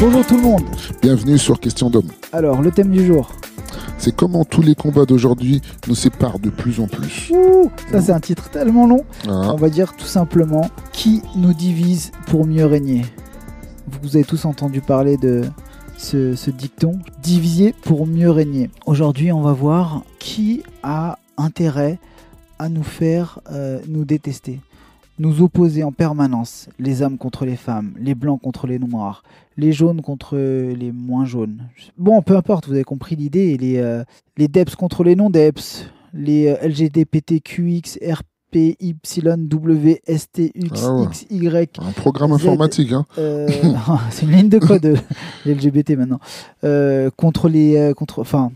Bonjour tout le monde. Bienvenue sur Question d'homme. Alors, le thème du jour. C'est comment tous les combats d'aujourd'hui nous séparent de plus en plus. Ouh, ça c'est un titre tellement long. Ah, On va dire tout simplement qui nous divise pour mieux régner? Vous avez tous entendu parler de ce, ce dicton diviser pour mieux régner. Aujourd'hui, on va voir qui a intérêt à nous faire euh, nous détester, nous opposer en permanence, les hommes contre les femmes, les blancs contre les noirs, les jaunes contre les moins jaunes. Bon, peu importe, vous avez compris l'idée. Les, euh, les DEPS contre les non-DEPS, les euh, Ah ouais. XY, un programme Z- informatique, hein. euh, c'est une ligne de code euh, les LGBT maintenant contre les contre enfin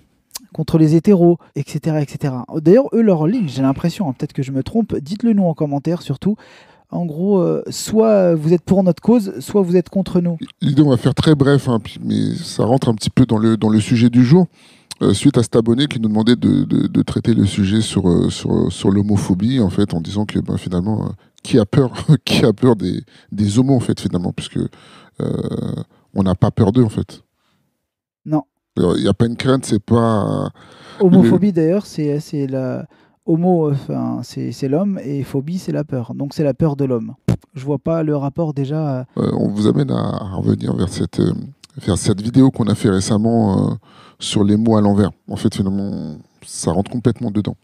contre les hétéros etc etc d'ailleurs eux leur ligne j'ai l'impression hein, peut-être que je me trompe dites-le nous en commentaire surtout en gros euh, soit vous êtes pour notre cause soit vous êtes contre nous L'idée, on va faire très bref, hein, mais ça rentre un petit peu dans le, dans le sujet du jour. Euh, suite à cet abonné qui nous demandait de, de- de traiter le sujet sur, euh, sur, sur l'homophobie, en fait, en disant que ben, finalement, euh, qui a peur, qui a peur des, des homos, en fait, finalement, puisque on n'a pas peur d'eux, en fait. Non. Il n'y a pas une crainte, c'est pas. homophobie d'ailleurs c'est la homo enfin c'est l'homme et phobie c'est la peur donc c'est la peur de l'homme je vois pas le rapport déjà euh, on vous amène à, à revenir vers cette, euh, vers cette vidéo qu'on a fait récemment euh, sur les mots à l'envers. En fait, finalement, ça rentre complètement dedans.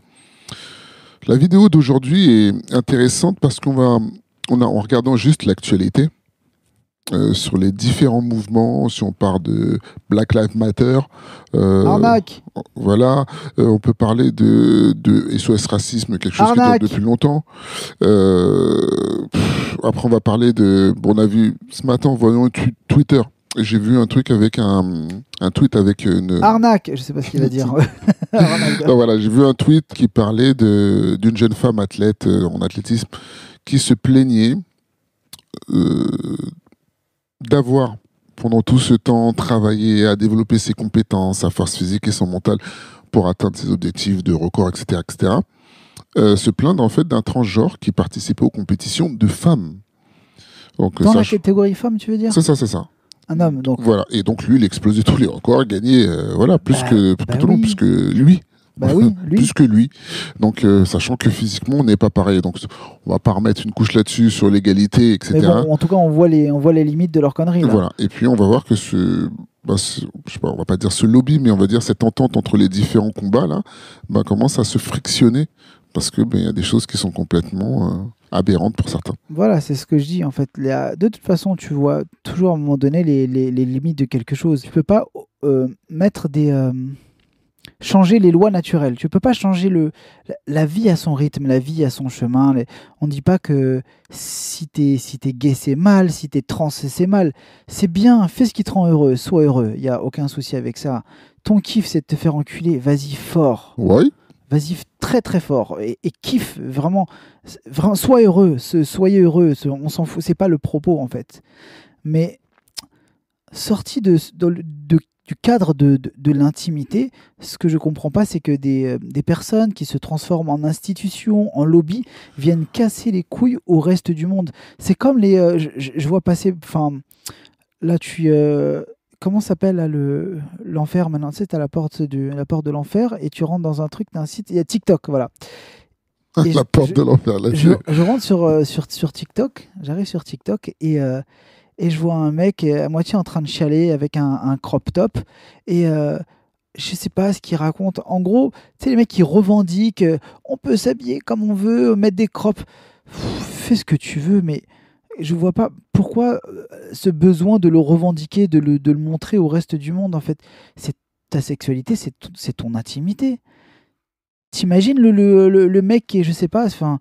La vidéo d'aujourd'hui est intéressante parce qu'on va, on a, en regardant juste l'actualité, euh, sur les différents mouvements, si on part de Black Lives Matter, euh, arnaque voilà, euh, on peut parler de, de SOS racisme, quelque chose qui dure depuis longtemps. Pff, après, on va parler de. Bon, on a vu ce matin, tu- Twitter, j'ai vu un truc avec un, un tweet avec une. arnaque je sais pas ce qu'il va dire Arnaque. Ah, voilà, j'ai vu un tweet qui parlait de- d'une jeune femme athlète en athlétisme qui se plaignait d'avoir pendant tout ce temps travaillé à développer ses compétences, sa force physique et son mental pour atteindre ses objectifs de record, etc., etc. euh, se plaindre en fait d'un transgenre qui participait aux compétitions de femmes. Donc, Dans ça, la catégorie femme, tu veux dire? C'est ça, c'est ça. Un homme, donc. Voilà. Et donc lui, il explosait tous les records, gagnait, euh, voilà, plus Bah, que bah tout le monde, plus que lui. Bah oui, lui. plus que lui. Donc, euh, sachant que physiquement, on n'est pas pareil. Donc, on va pas remettre une couche là-dessus sur l'égalité, etc. Mais bon, en tout cas, on voit les, on voit les limites de leur connerie. Là. voilà. Et puis, on va voir que ce, bah, ce- je sais pas, on va pas dire ce lobby, mais on va dire cette entente entre les différents combats là, bah, commence à se frictionner parce que ben, il y a des choses qui sont complètement euh, aberrantes pour certains. Voilà, c'est ce que je dis en fait. La- De toute façon, tu vois toujours à un moment donné les, les- les limites de quelque chose. Tu peux pas euh, mettre des. Changer les lois naturelles. Tu peux pas changer le, la, la vie à son rythme, la vie à son chemin. Les- on dit pas que si t'es si t'es gay c'est mal, si t'es trans c'est mal. C'est bien, fais ce qui te rend heureux, sois heureux. Il y a aucun souci avec ça. Ton kiff c'est de te faire enculer, vas-y fort. Vas-y très très fort et, et kiffe vraiment, sois heureux, ce- soyez heureux, ce- on s'en fout, c'est pas le propos en fait. Mais sorti de, de- de- du cadre de, de- de l'intimité, ce que je comprends pas, c'est que des, euh, des personnes qui se transforment en institutions, en lobby, viennent casser les couilles au reste du monde. C'est comme les, euh, je, vois passer, enfin, là tu, euh, comment s'appelle le l'enfer maintenant? Tu sais, t'as la porte du, la porte de l'enfer et tu rentres dans un truc d'un site. Il y a TikTok, voilà. Et La je- porte je- de l'enfer là Je, je rentre sur, euh, sur, sur TikTok, j'arrive sur TikTok et, euh, et je vois un mec à moitié en train de chialer avec un, crop top et euh, je sais pas ce qu'il raconte. En gros, tu sais, les mecs qui revendiquent euh, on peut s'habiller comme on veut, mettre des crops. Fais ce que tu veux, mais je vois pas pourquoi euh, ce besoin de le revendiquer, de le, de le montrer au reste du monde. En fait, c'est ta sexualité, c'est ton intimité. T'imagines le, le, le, mec qui est, je sais pas, enfin,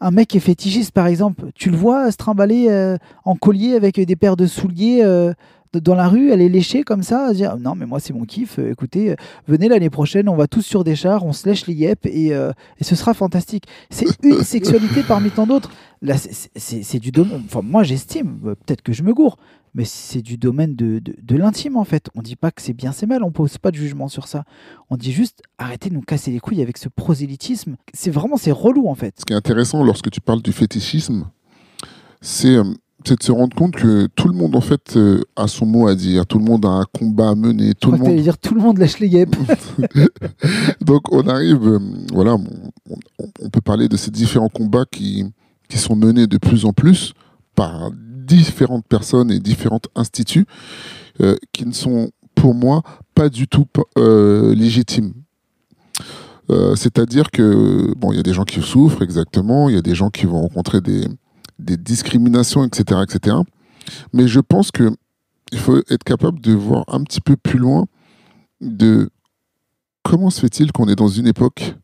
Un mec est fétichiste, par exemple, tu le vois se trimballer euh, en collier avec des paires de souliers euh, dans la rue, aller lécher comme ça, dire non, mais moi c'est mon kiff, euh, écoutez, euh, venez l'année prochaine, on va tous sur des chars, on se lèche les yep et, euh, et ce sera fantastique. C'est une sexualité parmi tant d'autres. Là, c'est- du domaine. Enfin, moi j'estime, peut-être que je me gourre, mais c'est du domaine de, de, de l'intime en fait. On dit pas que c'est bien, c'est mal, on pose pas de jugement sur ça. On dit juste arrêtez de nous casser les couilles avec ce prosélytisme. C'est vraiment c'est relou en fait. Ce qui est intéressant lorsque tu parles du fétichisme, c'est c'est de se rendre compte que tout le monde en fait euh, a son mot à dire, tout le monde a un combat à mener, tout le monde. dire tout le monde lèche les guêpes. Donc on arrive, euh, voilà, on, peut parler de ces différents combats qui, qui sont menés de plus en plus par différentes personnes et différents instituts euh, qui ne sont pour moi pas du tout légitimes. C'est-à-dire que bon, il y a des gens qui souffrent exactement, il y a des gens qui vont rencontrer des, des discriminations, etc., etc. Mais je pense que il faut être capable de voir un petit peu plus loin de comment se fait-il qu'on est dans une époque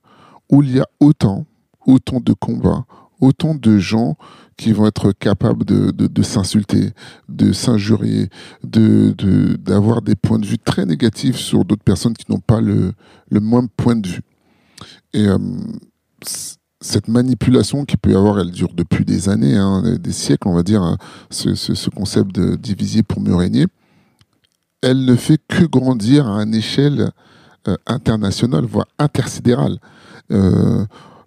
où il y a autant, autant de combats, autant de gens qui vont être capables de, s'insulter, de s'injurier, de, de- d'avoir des points de vue très négatifs sur d'autres personnes qui n'ont pas le, le même point de vue. Et euh, cette manipulation qui peut y avoir, elle dure depuis des années, hein, des- siècles, on va dire, hein, ce, ce- ce concept de diviser pour mieux régner, elle ne fait que grandir à une échelle euh, internationale, voire intersidérale. Euh,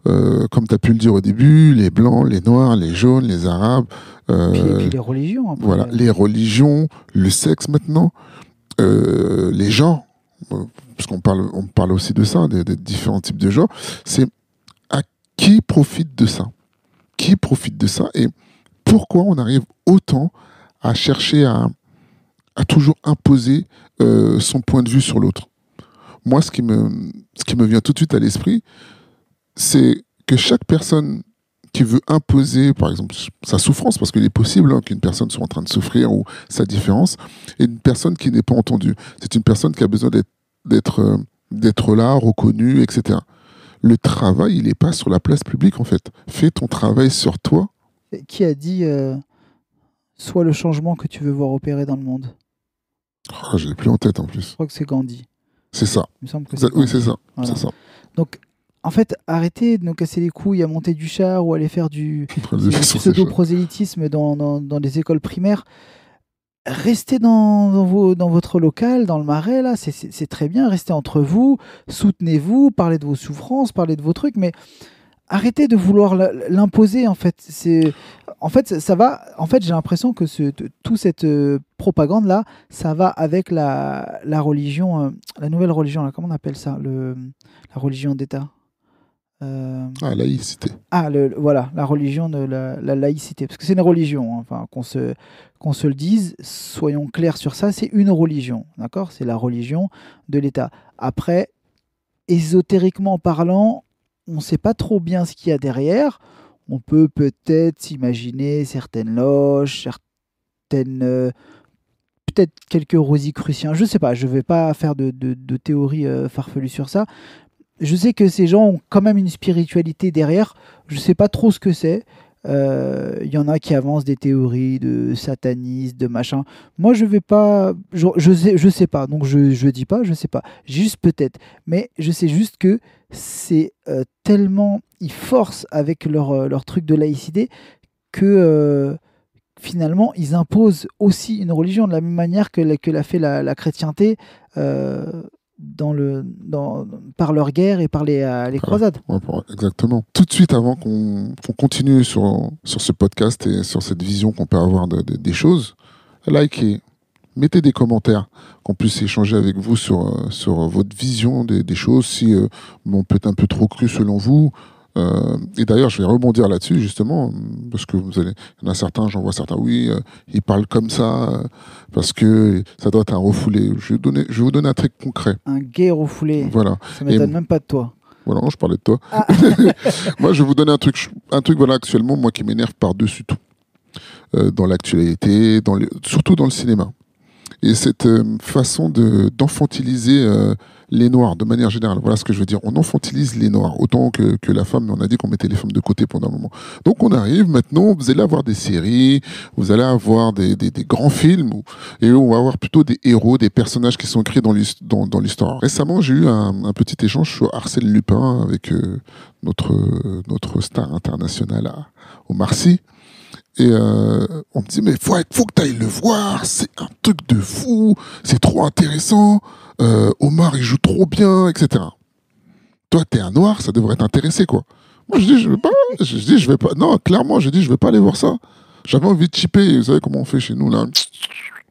euh, comme tu as pu le dire au début, les blancs, les noirs, les jaunes, les arabes, euh, Puis, puis les religions. après. voilà, les religions, le sexe maintenant, euh, les genres, parce qu'on parle, on parle aussi de ça, des, des différents types de genres, c'est qui profite de ça? Qui profite de ça? Et pourquoi on arrive autant à chercher à, toujours imposer euh, son point de vue sur l'autre? Moi, ce qui, me, ce qui me vient tout de suite à l'esprit, c'est que chaque personne qui veut imposer, par exemple, sa souffrance, parce qu'il est possible hein, qu'une personne soit en train de souffrir ou sa différence, et une personne qui n'est pas entendue. C'est une personne qui a besoin d'être, euh, d'être là, reconnue, etc. Le travail, il n'est pas sur la place publique, en fait. Fais ton travail sur toi. Qui a dit euh, Sois le changement que tu veux voir opérer dans le monde Ah, je l'ai plus en tête, en plus. Je crois que c'est Gandhi. C'est ça. Il me semble que Ça- c'est oui, c'est ça. Voilà. Ça. Donc, en fait, arrêtez de nous casser les couilles à monter du char ou aller faire du, pseudo-prosélytisme dans, dans, dans les écoles primaires. Restez dans, dans, vos, dans votre local, dans le marais, là, c'est- très bien. Restez entre vous, soutenez-vous, parlez de vos souffrances, parlez de vos trucs, mais arrêtez de vouloir l'imposer, en fait. C'est, en fait, ça- ça va. En fait, j'ai l'impression que ce, toute cette euh, propagande-là, ça va avec la, la religion, euh, la nouvelle religion, là, comment on appelle ça? Le, La religion d'État? Euh, Ah, laïcité. ah, le, le- voilà, la religion de la, la laïcité. Parce que c'est une religion, hein, enfin, qu'on se, qu'on se le dise, soyons clairs sur ça, c'est une religion, d'accord? C'est la religion de l'État. Après, ésotériquement parlant, on ne sait pas trop bien ce qu'il y a derrière. On peut peut-être s'imaginer certaines loges, certaines. euh, peut-être quelques rosicruciens, je ne sais pas, je ne vais pas faire de, théories euh, farfelues sur ça. Je sais que ces gens ont quand même une spiritualité derrière. Je ne sais pas trop ce que c'est. Euh, Il y en a qui avancent des théories de satanisme, de machin. Moi, je vais pas. Je, je sais, je sais pas. Donc, je je dis pas. Je sais pas. Juste peut-être. Mais je sais juste que c'est euh, tellement. Ils forcent avec leur, euh, leur truc de laïcité que euh, finalement, ils imposent aussi une religion de la même manière que, la- que l'a fait la, la chrétienté. euh, dans le, dans, par leur guerre et par les, euh, les croisades. Ouais, Exactement. Tout de suite, avant qu'on qu'on continue sur, sur ce podcast et sur cette vision qu'on peut avoir de- de- des choses, likez, mettez des commentaires, qu'on puisse échanger avec vous sur, euh, sur votre vision des, des choses, si euh, on peut être un peu trop cru selon vous. Euh, et d'ailleurs, je vais rebondir là-dessus, justement, parce que vous allez, il y en a certains, j'en vois certains, oui, euh, ils parlent comme ça, euh, parce que ça doit être un refoulé. Je vais, donner, je vais vous donner un truc concret. Un gay refoulé. Voilà. Ça m'étonne même pas de toi. Voilà, je parlais de toi. Ah. moi, je vais vous donner un truc, un truc voilà, actuellement, moi, qui m'énerve par-dessus tout. Dans l'actualité, dans le- surtout dans le cinéma. Et cette euh, façon de- d'enfantiliser euh, les Noirs, de manière générale. Voilà ce que je veux dire. On enfantilise les Noirs, autant que, que la femme, on a dit qu'on mettait les femmes de côté pendant un moment. Donc on arrive maintenant, vous allez avoir des séries, vous allez avoir des, des- des grands films, et on va avoir plutôt des héros, des personnages qui sont écrits dans l'his- dans- dans l'histoire. Récemment, j'ai eu un, petit échange sur Arsène Lupin avec euh, notre, euh, notre star international à, au Marcy. Et euh, on me dit, mais faut, être- faut que tu ailles le voir, c'est un truc de fou, c'est trop intéressant, euh, Omar il joue trop bien, etc. Toi, t'es un noir, ça devrait t'intéresser, quoi. Moi, je dis, je vais pas, je dis, je vais pas, non, clairement, je dis, je vais pas aller voir ça. J'avais envie de chipper, vous savez comment on fait chez nous là.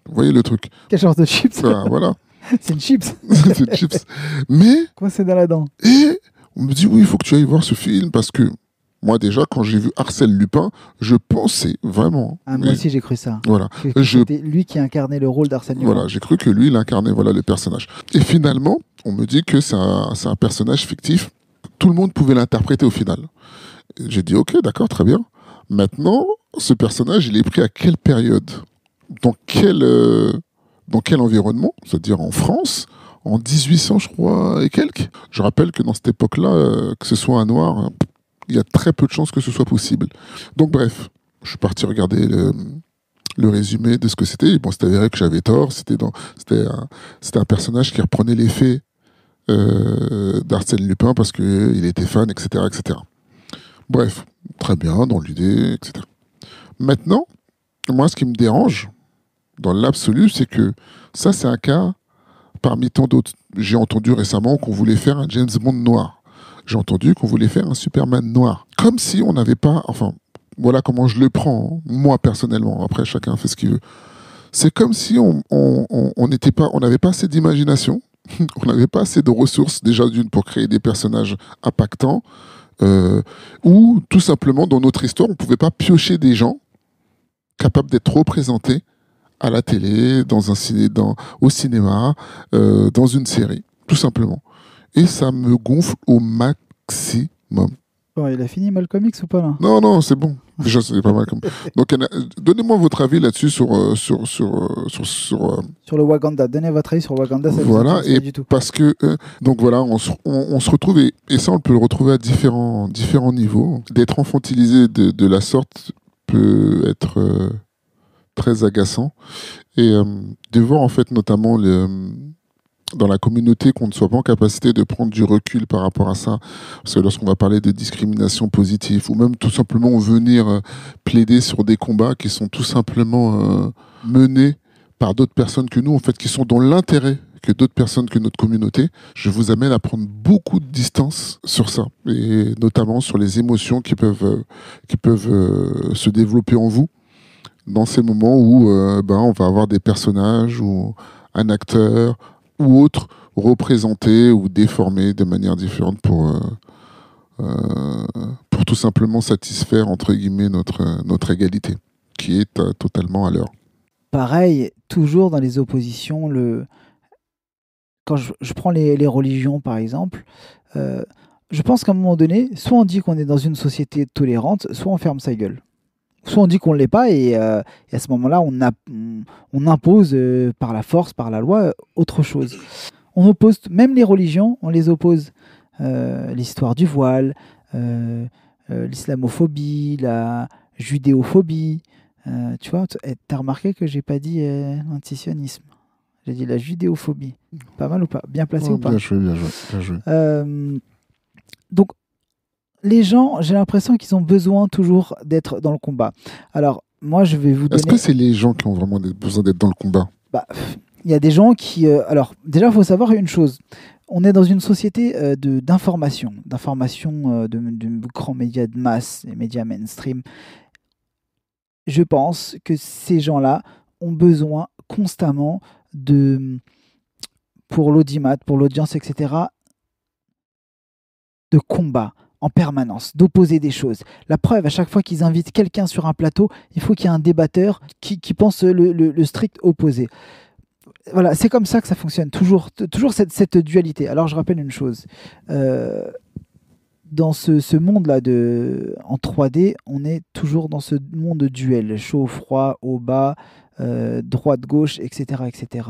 Vous voyez le truc. Quel genre de chips Voilà, voilà. C'est une chips. c'est une chips. Mais, Quoi, c'est dans la dent et on me dit oui, il faut que tu ailles voir ce film parce que moi déjà, quand j'ai vu Arsène Lupin, je pensais vraiment. ah, Moi mais- aussi, j'ai cru ça. Voilà. Je- C'était lui qui incarnait le rôle d'Arsène Lupin. Voilà, j'ai cru que lui, il incarnait voilà, le personnage. Et finalement, on me dit que c'est un, c'est un personnage fictif. Tout le monde pouvait l'interpréter au final. J'ai dit, ok, d'accord, très bien. Maintenant, ce personnage, il est pris à quelle période? Dans quel, euh, dans quel environnement? C'est-à-dire en France? En 1800, je crois, et quelques? Je rappelle que dans cette époque-là, euh, que ce soit un noir, euh, il y a très peu de chances que ce soit possible. Donc, bref, je suis parti regarder le, résumé de ce que c'était. Bon, c'était avéré que j'avais tort. C'était c'était un, personnage qui reprenait les faits euh, d'Arsène Lupin parce qu'il était fan, etc., etc. Bref, très bien dans l'idée, etc. Maintenant, moi, ce qui me dérange, dans l'absolu, c'est que ça, c'est un cas parmi tant d'autres. J'ai entendu récemment qu'on voulait faire un James Bond noir. J'ai entendu qu'on voulait faire un Superman noir. Comme si on n'avait pas. Enfin, voilà comment je le prends, hein, moi personnellement. Après, chacun fait ce qu'il veut. C'est comme si on pas, n'avait pas assez d'imagination, on n'avait pas assez de ressources déjà d'une pour créer des personnages impactants, euh, ou tout simplement dans notre histoire, on pouvait pas piocher des gens capables d'être représentés à la télé, dans un ciné, au cinéma, euh, dans une série, tout simplement. Et ça me gonfle au maximum. Bon, il a fini Malcolm X ou pas là? Non, non, c'est bon. Déjà, c'est pas mal comme. Donc, a- donnez-moi votre avis là-dessus sur, euh, sur, sur, euh, sur, sur, euh, Sur le Wakanda. Donnez votre avis sur le Wakanda. Ça Voilà, et du tout. parce que euh, donc voilà, on se, on, on se retrouve et, et ça on peut le retrouver à différents différents niveaux. D'être infantilisé de, de la sorte peut être très agaçant et de voir en fait notamment le, dans la communauté qu'on ne soit pas en capacité de prendre du recul par rapport à ça. Parce que lorsqu'on va parler de discrimination positive ou même tout simplement venir euh, plaider sur des combats qui sont tout simplement euh, menés par d'autres personnes que nous, en fait, qui sont dans l'intérêt que d'autres personnes que notre communauté, je vous amène à prendre beaucoup de distance sur ça, et notamment sur les émotions qui peuvent, euh, qui peuvent se développer en vous dans ces moments où ben, on va avoir des personnages ou un acteur ou autre représenté ou déformé de manière différente pour, euh, euh, pour tout simplement satisfaire, entre guillemets, notre, notre égalité, qui est euh, totalement à l'heure. Pareil, toujours dans les oppositions, le... quand je, prends les, les religions par exemple, je pense qu'à un moment donné, soit on dit qu'on est dans une société tolérante, soit on ferme sa gueule. Soit on dit qu'on ne l'est pas et, euh, et à ce moment-là, on, impose euh, par la force, par la loi, autre chose. On oppose, même les religions, on les oppose. Euh, L'histoire du voile, l'islamophobie, la judéophobie. Tu vois, tu as remarqué que j'ai pas dit l'antisionisme. J'ai dit la judéophobie. Pas mal ou pas? Bien placé ou pas? bien joué, bien joué, bien joué. Donc, les gens, j'ai l'impression qu'ils ont besoin toujours d'être dans le combat. Alors, moi, je vais vous Est-ce donner. que c'est les gens qui ont vraiment besoin d'être dans le combat? Bah, Il y a des gens qui. euh, alors, déjà, il faut savoir une chose. On est dans une société euh, de- d'information, d'information euh, de, de grands médias de masse, les médias mainstream. Je pense que ces gens-là ont besoin constamment de, pour l'audimat, pour l'audience, etc., de combat en permanence, d'opposer des choses. La preuve, à chaque fois qu'ils invitent quelqu'un sur un plateau, il faut qu'il y ait un débatteur qui, pense le, strict opposé. Voilà, c'est comme ça que ça fonctionne, toujours, toujours cette, dualité. Alors je rappelle une chose, euh, dans ce, monde-là de, en 3D, on est toujours dans ce monde de duel, chaud, froid, haut, bas, euh, droite, gauche, etc., etc.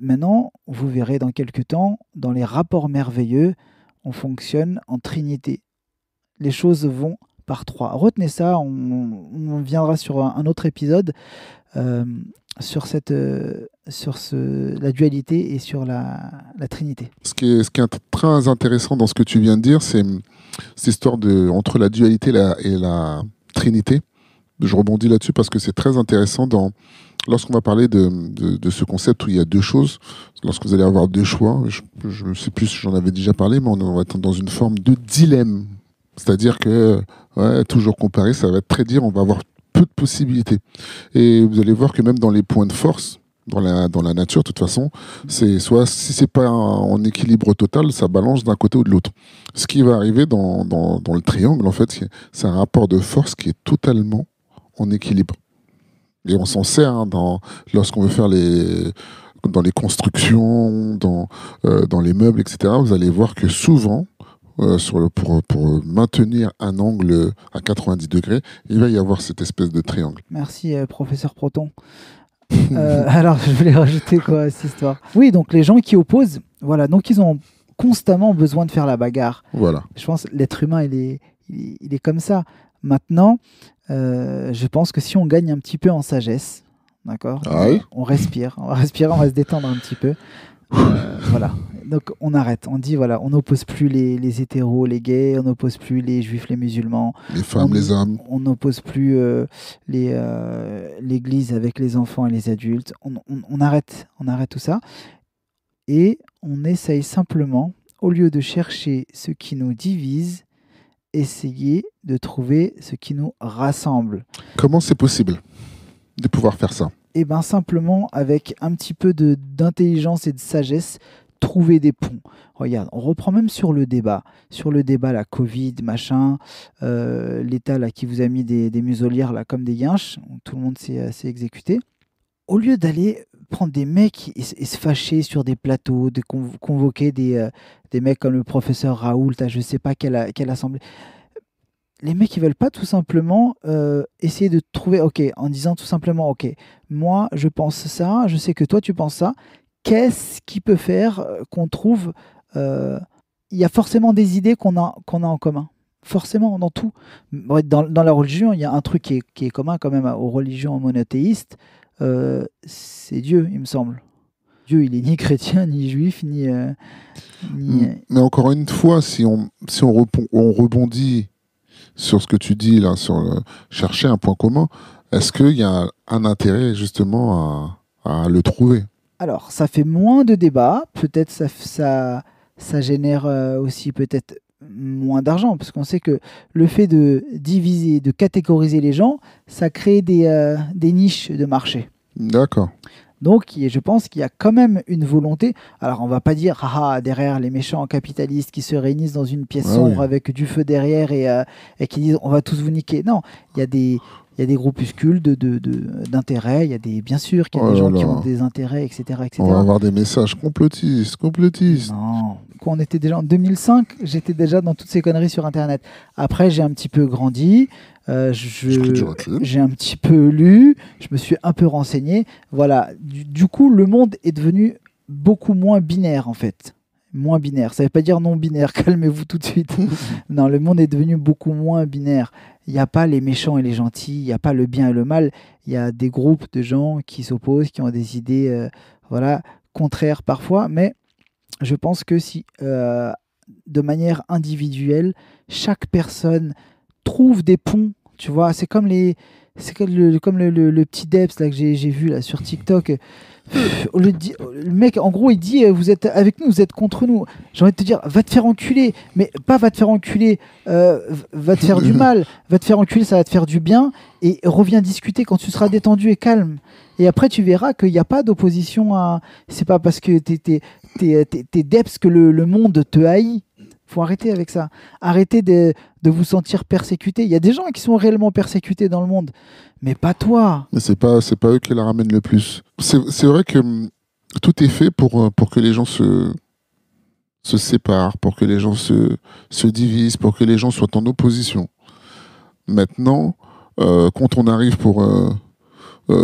Maintenant, vous verrez dans quelques temps, dans les rapports merveilleux, on fonctionne en trinité. Les choses vont par trois. Retenez ça, on, viendra sur un, autre épisode euh, sur, cette, euh, sur ce, la dualité et sur la, trinité. ce qui, est, très intéressant dans ce que tu viens de dire, c'est cette histoire de, entre la dualité et la, trinité. Je rebondis là-dessus parce que c'est très intéressant dans, lorsqu'on va parler de, de ce concept où il y a deux choses, lorsque vous allez avoir deux choix, je ne sais plus si j'en avais déjà parlé, mais on va être dans une forme de dilemme. C'est-à-dire que, ouais, toujours comparé, ça va être très dur, on va avoir peu de possibilités. Et vous allez voir que même dans les points de force, dans la, dans la nature, de toute façon, c'est soit si c'est pas en équilibre total, ça balance d'un côté ou de l'autre. Ce qui va arriver dans, dans, dans le triangle, en fait, c'est un rapport de force qui est totalement en équilibre. Et on s'en sert hein, lorsqu'on veut faire les, dans les constructions, dans, euh, dans les meubles, etc. Vous allez voir que souvent, euh, sur le, pour, pour, maintenir un angle à 90 degrés, il va y avoir cette espèce de triangle. Merci, euh, professeur Proton. Euh, alors, je voulais rajouter quoi à cette histoire? Oui, donc les gens qui opposent, voilà, donc ils ont constamment besoin de faire la bagarre. Voilà. Je pense l'être humain, il est, il est, comme ça. Maintenant, je pense que si on gagne un petit peu en sagesse, d'accord? Ah oui? On respire, on va respirer, on va se détendre un petit peu. Voilà. Donc on arrête. On dit voilà, on n'oppose plus les, les, hétéros, les gays, on n'oppose plus les juifs, les musulmans, les femmes, on, les hommes. On n'oppose plus euh, les euh, l'Église avec les enfants et les adultes. On, on, on, arrête, on arrête tout ça et on essaye simplement, au lieu de chercher ce qui nous divise, essayer de trouver ce qui nous rassemble. Comment c'est possible de pouvoir faire ça? Et ben simplement avec un petit peu d'intelligence et de sagesse, trouver des ponts. Regarde, on reprend même sur le débat, sur le débat la Covid, machin, euh, l'État qui vous a mis des, muselières là comme des yinches, tout le monde s'est exécuté. Au lieu d'aller prendre des mecs et, se fâcher sur des plateaux, de convoquer des, euh, des mecs comme le professeur Raoult, à je sais pas quelle, quelle assemblée les mecs, ils veulent pas tout simplement euh, essayer de trouver, ok, en disant tout simplement, ok, moi, je pense ça, je sais que toi, tu penses ça. Qu'est-ce qui peut faire euh, qu'on trouve euh, Il y a forcément des idées qu'on a, qu'on a en commun. Forcément, dans tout. Dans, dans, la religion, il y a un truc qui est, qui est commun quand même aux religions monothéistes. c'est Dieu, il me semble. Dieu, il est ni chrétien, ni juif, ni. ni... Mais encore une fois, si on, si on, on rebondit sur ce que tu dis là, sur le, chercher un point commun, est-ce qu'il y a un intérêt justement à, à, le trouver? Alors, ça fait moins de débats, peut-être ça, ça, ça génère euh, aussi peut-être moins d'argent, parce qu'on sait que le fait de diviser, de catégoriser les gens, ça crée des, euh, des niches de marché. D'accord. Donc, je pense qu'il y a quand même une volonté. Alors, on va pas dire, ah, derrière les méchants capitalistes qui se réunissent dans une pièce sombre avec du feu derrière et, euh, et, qui disent, on va tous vous niquer. Non, il y a des, il y a des groupuscules d'intérêts, de, de, il y a des, bien sûr qu'il y a des oh gens qui ont des intérêts, etc., etc. On va avoir des messages complotistes, complotistes. Non, quand on était déjà en 2005, j'étais déjà dans toutes ces conneries sur Internet. Après, j'ai un petit peu grandi, euh, j'ai un petit peu lu, je me suis un peu renseigné. Voilà, du, du coup, le monde est devenu beaucoup moins binaire en fait moins binaire. Ça ne veut pas dire non binaire, calmez-vous tout de suite. non, le monde est devenu beaucoup moins binaire. Il n'y a pas les méchants et les gentils, il n'y a pas le bien et le mal. Il y a des groupes de gens qui s'opposent, qui ont des idées euh, voilà, contraires parfois. Mais je pense que si, euh, de manière individuelle, chaque personne trouve des ponts, tu vois, c'est comme les. Comme le, petit Debs là, que j'ai vu là, sur TikTok le, le, mec, en gros, il dit euh, Vous êtes avec nous, vous êtes contre nous. J'ai envie de te dire Va te faire enculer. Mais pas va te faire enculer, euh, va te faire du mal. Va te faire enculer, ça va te faire du bien. Et reviens discuter quand tu seras détendu et calme. Et après, tu verras qu'il n'y a pas d'opposition à. C'est pas parce que t'es es, deps que le, le monde te haït faut arrêter avec ça. Arrêtez de, de, vous sentir persécuté. Il y a des gens qui sont réellement persécutés dans le monde, mais pas toi. Mais c'est pas c'est pas eux qui la ramènent le plus. C'est vrai que hum, tout est fait pour euh, pour que les gens se se séparent, pour que les gens se se divisent, pour que les gens soient en opposition. Maintenant, euh, quand on arrive pour euh,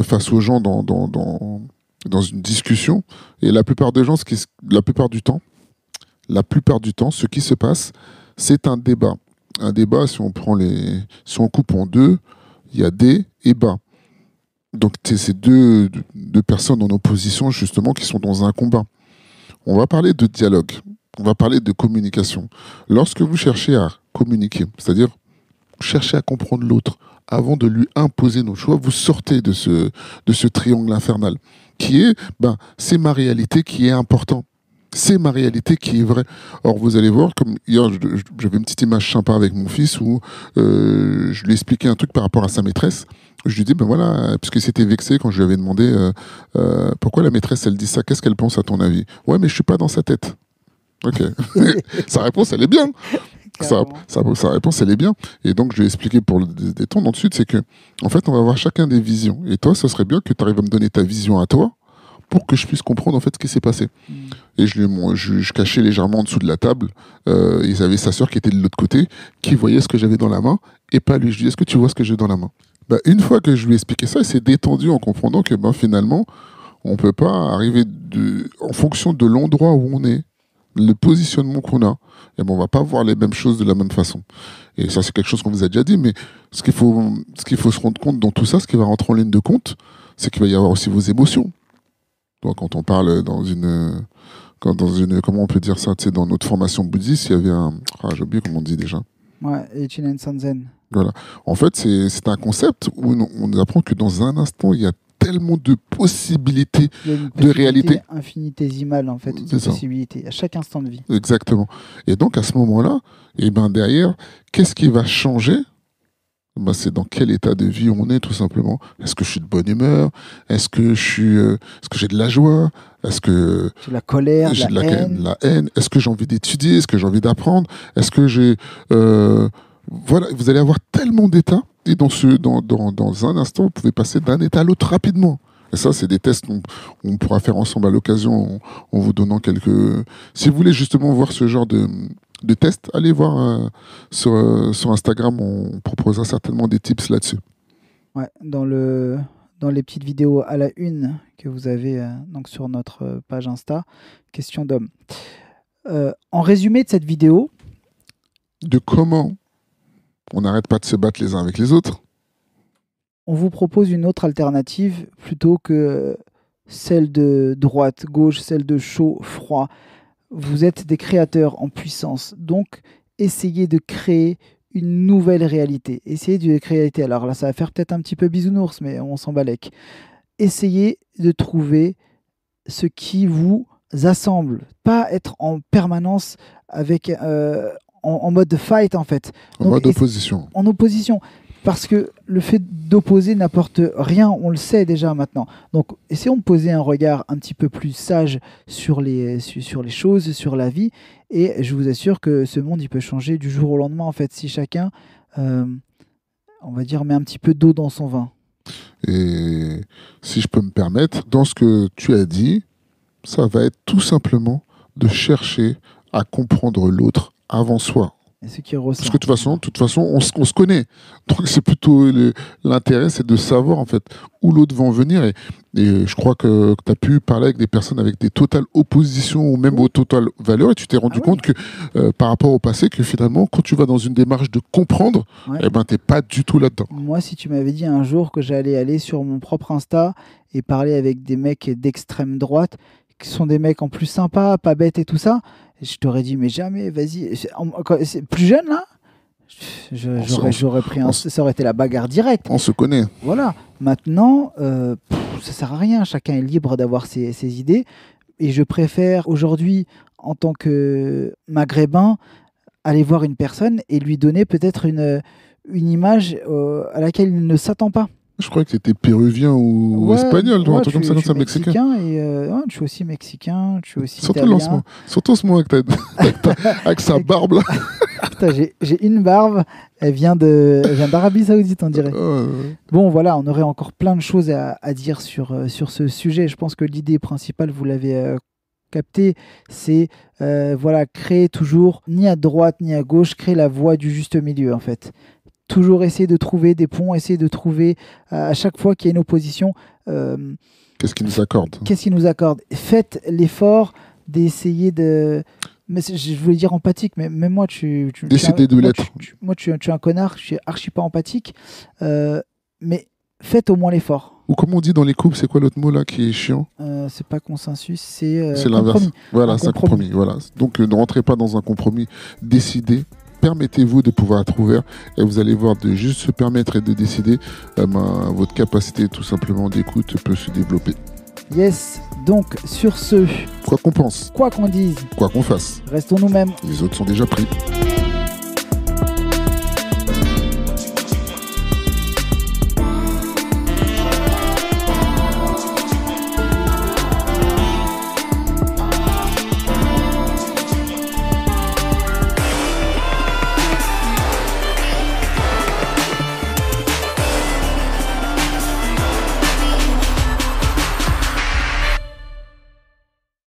face aux gens dans, dans, dans dans une discussion, et la plupart des gens, ce qui, la plupart du temps, la plupart du temps, ce qui se passe, c'est un débat. Un débat, si on prend les, si on coupe en deux, il y a des et bas. Donc c'est deux, deux personnes en opposition justement qui sont dans un combat. On va parler de dialogue, on va parler de communication. Lorsque vous cherchez à communiquer, c'est-à-dire chercher à comprendre l'autre avant de lui imposer nos choix, vous sortez de ce, de ce triangle infernal qui est, ben, c'est ma réalité qui est important. C'est ma réalité qui est vraie. Or, vous allez voir, comme hier, j'avais une petite image sympa avec mon fils où euh, je lui expliquais un truc par rapport à sa maîtresse. Je lui dis, ben voilà, puisque c'était vexé quand je lui avais demandé euh, euh, pourquoi la maîtresse, elle dit ça, qu'est-ce qu'elle pense à ton avis? Ouais, mais je suis pas dans sa tête. Ok. sa réponse, elle est bien. Sa, sa, réponse, elle est bien. Et donc, je lui ai expliqué pour le détendre ensuite, c'est que, en fait, on va avoir chacun des visions. Et toi, ce serait bien que tu arrives à me donner ta vision à toi pour que je puisse comprendre en fait ce qui s'est passé. Mm. Et je, lui, je, cachais légèrement en dessous de la table. Euh, ils avaient sa sœur qui était de l'autre côté, qui voyait ce que j'avais dans la main, et pas lui. Je lui dis, est-ce que tu vois ce que j'ai dans la main? Bah, Une fois que je lui ai expliqué ça, il s'est détendu en comprenant que ben, finalement, on ne peut pas arriver de, en fonction de l'endroit où on est, le positionnement qu'on a, et ben, on va pas voir les mêmes choses de la même façon. Et ça, c'est quelque chose qu'on vous a déjà dit, mais ce qu'il faut, ce qu'il faut se rendre compte dans tout ça, ce qui va rentrer en ligne de compte, c'est qu'il va y avoir aussi vos émotions quand on parle dans une, quand dans une, comment on peut dire ça, tu sais, dans notre formation bouddhiste, il y avait un, ah, j'ai oublié comment on dit déjà. Ouais, Eichinen Sanzen. Voilà. En fait, c'est un concept où on nous apprend que dans un instant, il y a tellement de possibilités de réalité. infinitésimale, en fait, de possibilités, à chaque instant de vie. Exactement. Et donc, à ce moment-là, et eh ben derrière, qu'est-ce qui va changer bah, c'est dans quel état de vie on est tout simplement. Est-ce que je suis de bonne humeur? Est-ce que je suis, euh, est-ce que j'ai de la joie? Est-ce que j'ai de la colère, j'ai de la, haine, la haine? Est-ce que j'ai envie d'étudier? Est-ce que j'ai envie d'apprendre? Est-ce que j'ai euh, voilà, vous allez avoir tellement d'états et dans ce dans, dans, dans un instant, vous pouvez passer d'un état à l'autre rapidement. Et ça, c'est des tests qu'on on pourra faire ensemble à l'occasion en, vous donnant quelques. Si vous voulez justement voir ce genre de, de tests, allez voir euh, sur, euh, sur Instagram, on proposera certainement des tips là-dessus. Ouais, dans, le, dans les petites vidéos à la une que vous avez euh, donc sur notre page Insta, question d'homme. en résumé de cette vidéo. De comment on n'arrête pas de se battre les uns avec les autres. On vous propose une autre alternative plutôt que celle de droite, gauche, celle de chaud, froid, vous êtes des créateurs en puissance. Donc, essayez de créer une nouvelle réalité. Essayez de créer réalité. Alors là, ça va faire peut-être un petit peu bisounours, mais on s'en balèque. Essayez de trouver ce qui vous assemble. Pas être en permanence avec, euh, en, mode fight, en fait. En mode opposition. En opposition parce que le fait d'opposer n'apporte rien, on le sait déjà maintenant. Donc essayons de poser un regard un petit peu plus sage sur les, choses, sur la vie, et je vous assure que ce monde, il peut changer du jour au lendemain, en fait, si chacun, euh, on va dire, met un petit peu d'eau dans son vin. Et si je peux me permettre, dans ce que tu as dit, ça va être tout simplement de chercher à comprendre l'autre avant soi. Parce que de toute façon, toute façon on, se connaît. Donc c'est plutôt l'intérêt, c'est de savoir en fait où l'autre va en venir. Et, je crois que, tu as pu parler avec des personnes avec des totales oppositions ou même aux totales valeurs et tu t'es rendu ah compte que euh, par rapport au passé, que finalement, quand tu vas dans une démarche de comprendre, eh ben, tu n'es pas du tout là-dedans. Moi, si tu m'avais dit un jour que j'allais aller sur mon propre Insta et parler avec des mecs d'extrême droite, qui sont des mecs en plus sympas, pas bêtes et tout ça, je t'aurais dit, mais jamais, vas-y. Plus jeune, là? J'aurais pris un. ça aurait été la bagarre directe. On se connaît. Voilà. Maintenant, euh, ça sert à rien. Chacun est libre d'avoir ses, idées. Et je préfère aujourd'hui, en tant que maghrébin, aller voir une personne et lui donner peut-être une, une image euh, à laquelle il ne s'attend pas. Je crois que tu étais péruvien ou espagnol, toi, un truc comme ça, comme ça, mexicain. Et, euh, je suis aussi mexicain, je suis aussi Surtout italien. Surtout ce moment avec, avec, sa barbe là. j'ai une barbe, elle vient d'Arabie Saoudite, on dirait. Bon, voilà, on aurait encore plein de choses à, dire sur, euh, sur ce sujet. Je pense que l'idée principale, vous l'avez euh, capté, c'est voilà, créer toujours, ni à droite ni à gauche, créer la voie du juste milieu, en fait toujours essayer de trouver des ponts, essayer de trouver euh, à chaque fois qu'il y a une opposition. Euh, qu'est-ce qui nous accorde? Qu'est-ce qui nous accorde? Faites l'effort d'essayer de. Mais je voulais dire empathique, mais même moi, tu. tu Décidez de l'être. Moi, tu, es un connard, je suis archi pas empathique. Euh, mais faites au moins l'effort. Ou comme on dit dans les couples, c'est quoi l'autre mot là qui est chiant? C'est pas consensus, c'est. c'est l'inverse. Voilà, c'est un compromis. Voilà. Donc ne rentrez pas dans un compromis. Décidez permettez-vous de pouvoir être ouvert et vous allez voir de juste se permettre et de décider, euh, votre capacité tout simplement d'écoute peut se développer. Yes, donc sur ce, Quoi qu'on pense, Quoi qu'on dise, quoi qu'on fasse, restons nous-mêmes. les autres sont déjà pris.